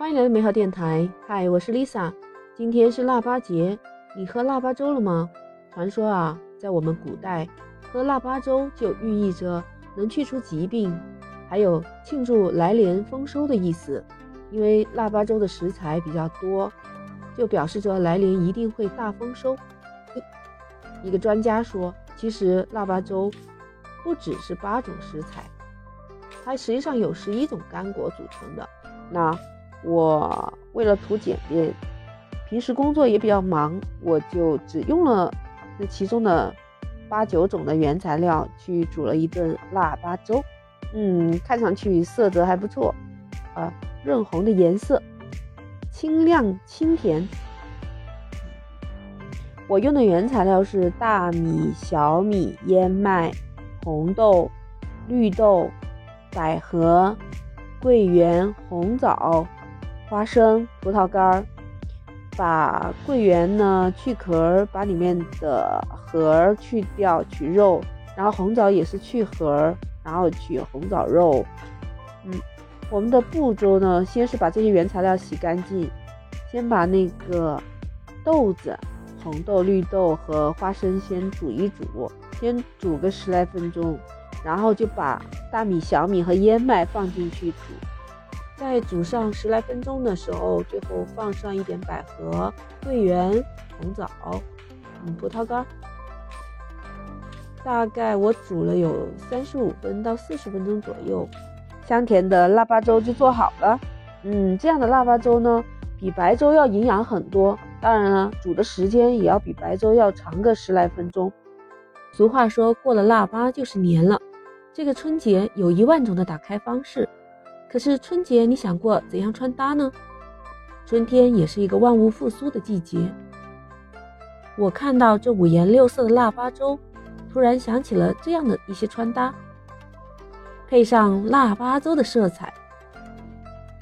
欢迎来到美好电台，嗨，我是 Lisa。今天是腊八节，你喝腊八粥了吗？传说啊，在我们古代，喝腊八粥就寓意着能去除疾病，还有庆祝来年丰收的意思。因为腊八粥的食材比较多，就表示着来年一定会大丰收。一个专家说，其实腊八粥不只是八种食材。它实际上有十一种干果组成的。那我为了图简便，平时工作也比较忙，我就只用了这其中的八九种的原材料去煮了一顿腊八粥。嗯，看上去色泽还不错，啊，润红的颜色，清亮清甜。我用的原材料是大米、小米、燕麦、红豆、绿豆。百合、桂圆、红枣、花生、葡萄干儿，把桂圆呢去壳，把里面的核去掉，取肉。然后红枣也是去核，然后取红枣肉。嗯，我们的步骤呢，先是把这些原材料洗干净，先把那个豆子、红豆、绿豆和花生先煮一煮，先煮个十来分钟。然后就把大米、小米和燕麦放进去煮，在煮上十来分钟的时候，最后放上一点百合、桂圆、红枣、嗯葡萄干。大概我煮了有三十五分到四十分钟左右，香甜的腊八粥就做好了。嗯，这样的腊八粥呢，比白粥要营养很多。当然了，煮的时间也要比白粥要长个十来分钟。俗话说过了腊八就是年了。这个春节有一万种的打开方式，可是春节你想过怎样穿搭呢？春天也是一个万物复苏的季节。我看到这五颜六色的腊八粥，突然想起了这样的一些穿搭，配上腊八粥的色彩，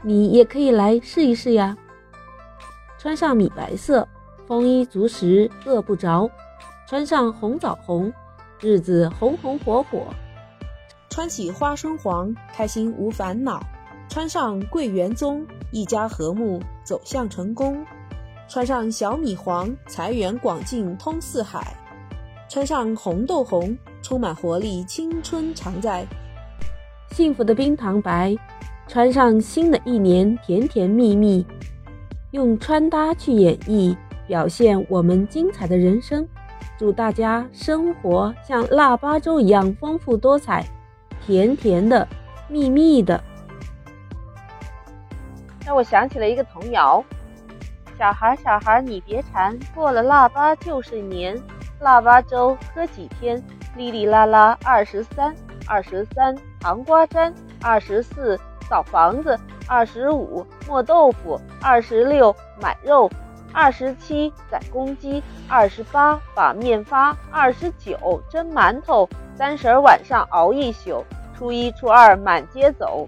你也可以来试一试呀。穿上米白色，丰衣足食饿不着；穿上红枣红，日子红红火火。穿起花生黄，开心无烦恼；穿上桂圆棕，一家和睦走向成功；穿上小米黄，财源广进通四海；穿上红豆红，充满活力，青春常在；幸福的冰糖白，穿上新的一年，甜甜蜜蜜。用穿搭去演绎，表现我们精彩的人生。祝大家生活像腊八粥一样丰富多彩。甜甜的，蜜蜜的，让我想起了一个童谣：小孩小孩你别馋，过了腊八就是年，腊八粥喝几天，哩哩啦啦二十三，二十三糖瓜粘，二十四扫房子，二十五磨豆腐，二十六买肉，二十七宰公鸡，二十八把面发，二十九蒸馒头，三十晚上熬一宿。初一、初二满街走。